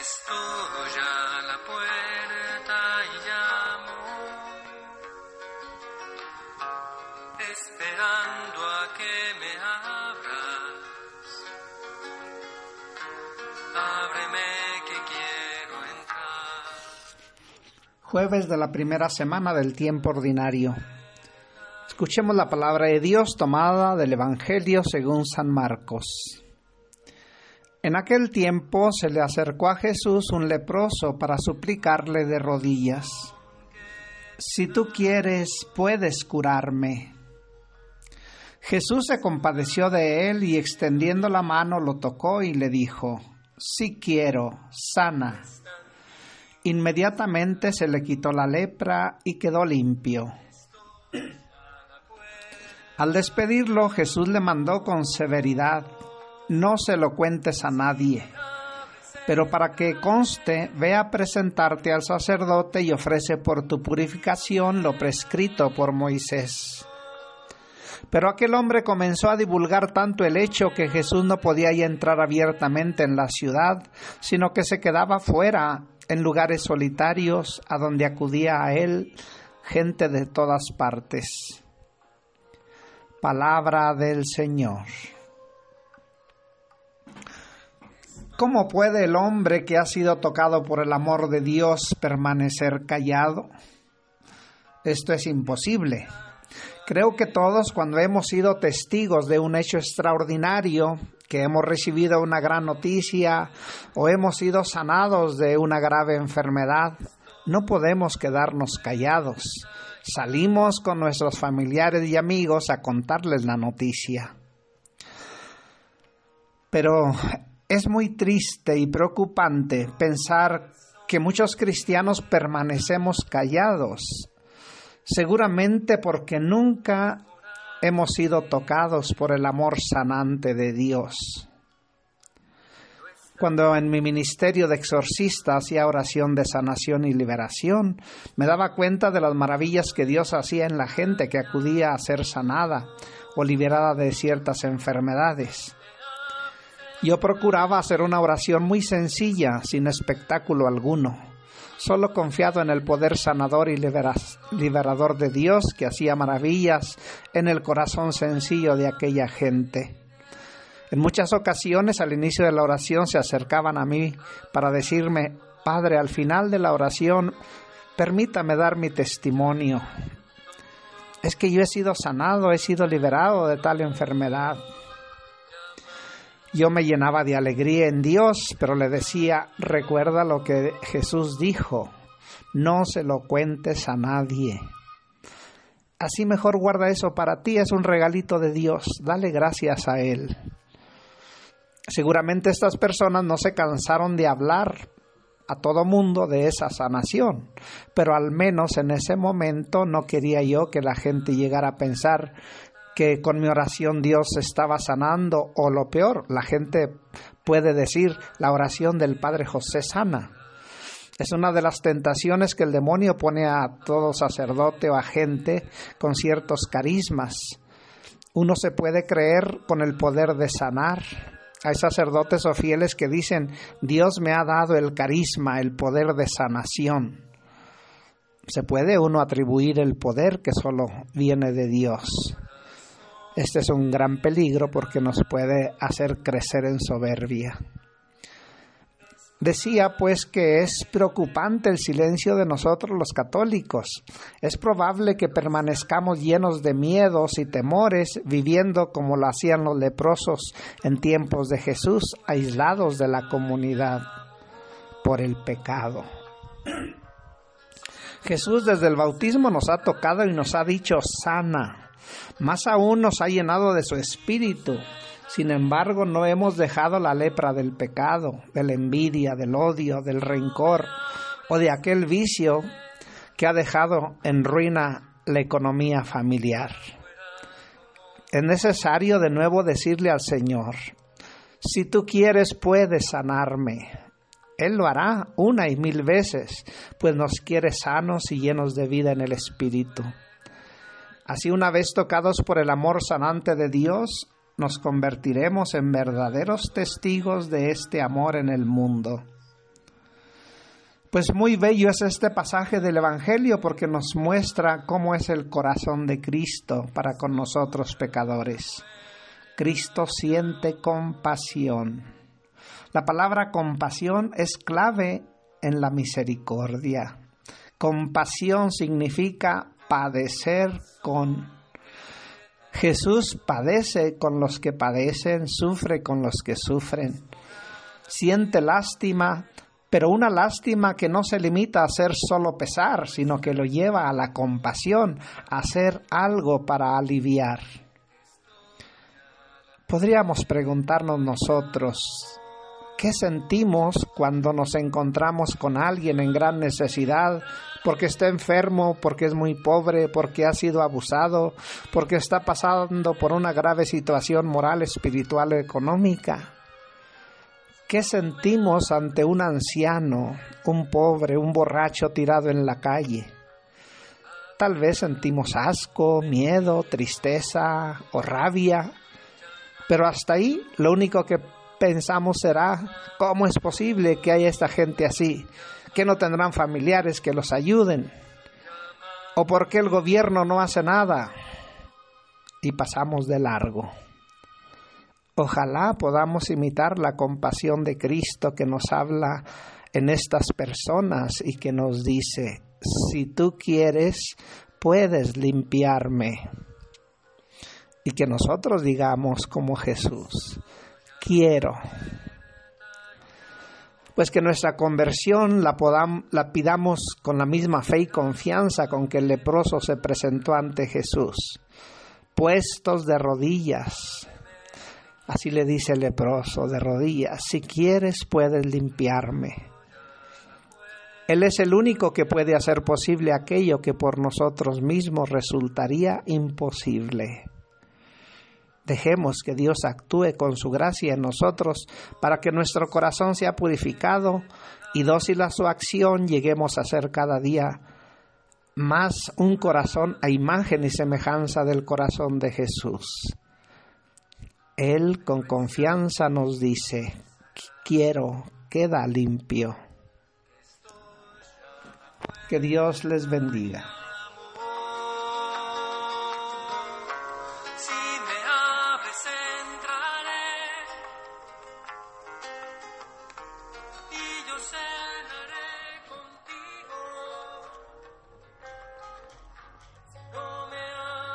Es tuya la puerta y llamo, esperando a que me abras. Ábreme que quiero entrar. Jueves de la primera semana del tiempo ordinario. Escuchemos la palabra de Dios tomada del Evangelio según San Marcos. En aquel tiempo se le acercó a Jesús un leproso para suplicarle de rodillas, Si tú quieres, puedes curarme. Jesús se compadeció de él y extendiendo la mano lo tocó y le dijo, Sí quiero, sana. Inmediatamente se le quitó la lepra y quedó limpio. Al despedirlo, Jesús le mandó con severidad, no se lo cuentes a nadie, pero para que conste, ve a presentarte al sacerdote y ofrece por tu purificación lo prescrito por Moisés. Pero aquel hombre comenzó a divulgar tanto el hecho que Jesús no podía ya entrar abiertamente en la ciudad, sino que se quedaba fuera, en lugares solitarios, a donde acudía a él gente de todas partes. Palabra del Señor. ¿Cómo puede el hombre que ha sido tocado por el amor de Dios permanecer callado? Esto es imposible. Creo que todos cuando hemos sido testigos de un hecho extraordinario, que hemos recibido una gran noticia o hemos sido sanados de una grave enfermedad, no podemos quedarnos callados. Salimos con nuestros familiares y amigos a contarles la noticia. Pero es muy triste y preocupante pensar que muchos cristianos permanecemos callados, seguramente porque nunca hemos sido tocados por el amor sanante de Dios. Cuando en mi ministerio de exorcista hacía oración de sanación y liberación, me daba cuenta de las maravillas que Dios hacía en la gente que acudía a ser sanada o liberada de ciertas enfermedades. Yo procuraba hacer una oración muy sencilla, sin espectáculo alguno, solo confiado en el poder sanador y liberador de Dios que hacía maravillas en el corazón sencillo de aquella gente. En muchas ocasiones al inicio de la oración se acercaban a mí para decirme, Padre, al final de la oración, permítame dar mi testimonio. Es que yo he sido sanado, he sido liberado de tal enfermedad. Yo me llenaba de alegría en Dios, pero le decía, recuerda lo que Jesús dijo, no se lo cuentes a nadie. Así mejor guarda eso para ti, es un regalito de Dios, dale gracias a Él. Seguramente estas personas no se cansaron de hablar a todo mundo de esa sanación, pero al menos en ese momento no quería yo que la gente llegara a pensar que con mi oración Dios estaba sanando o lo peor, la gente puede decir la oración del Padre José sana. Es una de las tentaciones que el demonio pone a todo sacerdote o a gente con ciertos carismas. Uno se puede creer con el poder de sanar. Hay sacerdotes o fieles que dicen, Dios me ha dado el carisma, el poder de sanación. Se puede uno atribuir el poder que solo viene de Dios. Este es un gran peligro porque nos puede hacer crecer en soberbia. Decía pues que es preocupante el silencio de nosotros los católicos. Es probable que permanezcamos llenos de miedos y temores, viviendo como lo hacían los leprosos en tiempos de Jesús, aislados de la comunidad por el pecado. Jesús desde el bautismo nos ha tocado y nos ha dicho sana. Más aún nos ha llenado de su espíritu. Sin embargo, no hemos dejado la lepra del pecado, de la envidia, del odio, del rencor o de aquel vicio que ha dejado en ruina la economía familiar. Es necesario de nuevo decirle al Señor, si tú quieres puedes sanarme. Él lo hará una y mil veces, pues nos quiere sanos y llenos de vida en el Espíritu. Así una vez tocados por el amor sanante de Dios, nos convertiremos en verdaderos testigos de este amor en el mundo. Pues muy bello es este pasaje del Evangelio porque nos muestra cómo es el corazón de Cristo para con nosotros pecadores. Cristo siente compasión. La palabra compasión es clave en la misericordia. Compasión significa padecer con. Jesús padece con los que padecen, sufre con los que sufren. Siente lástima pero una lástima que no se limita a ser solo pesar, sino que lo lleva a la compasión, a hacer algo para aliviar. Podríamos preguntarnos nosotros, ¿qué sentimos cuando nos encontramos con alguien en gran necesidad, porque está enfermo, porque es muy pobre, porque ha sido abusado, porque está pasando por una grave situación moral, espiritual económica? ¿Qué sentimos ante un anciano, un pobre, un borracho tirado en la calle? Tal vez sentimos asco, miedo, tristeza o rabia, pero hasta ahí lo único que pensamos será, ¿cómo es posible que haya esta gente así? ¿Que no tendrán familiares que los ayuden? ¿O por qué el gobierno no hace nada? Y pasamos de largo. Ojalá podamos imitar la compasión de Cristo que nos habla en estas personas y que nos dice, si tú quieres, puedes limpiarme. Y que nosotros digamos como Jesús, quiero. Pues que nuestra conversión la, la pidamos con la misma fe y confianza con que el leproso se presentó ante Jesús, puestos de rodillas, Así le dice el leproso de rodillas, si quieres puedes limpiarme. Él es el único que puede hacer posible aquello que por nosotros mismos resultaría imposible. Dejemos que Dios actúe con su gracia en nosotros para que nuestro corazón sea purificado y dócil a su acción lleguemos a ser cada día más un corazón a imagen y semejanza del corazón de Jesús. Él con confianza nos dice, quiero, queda limpio. Que Dios les bendiga.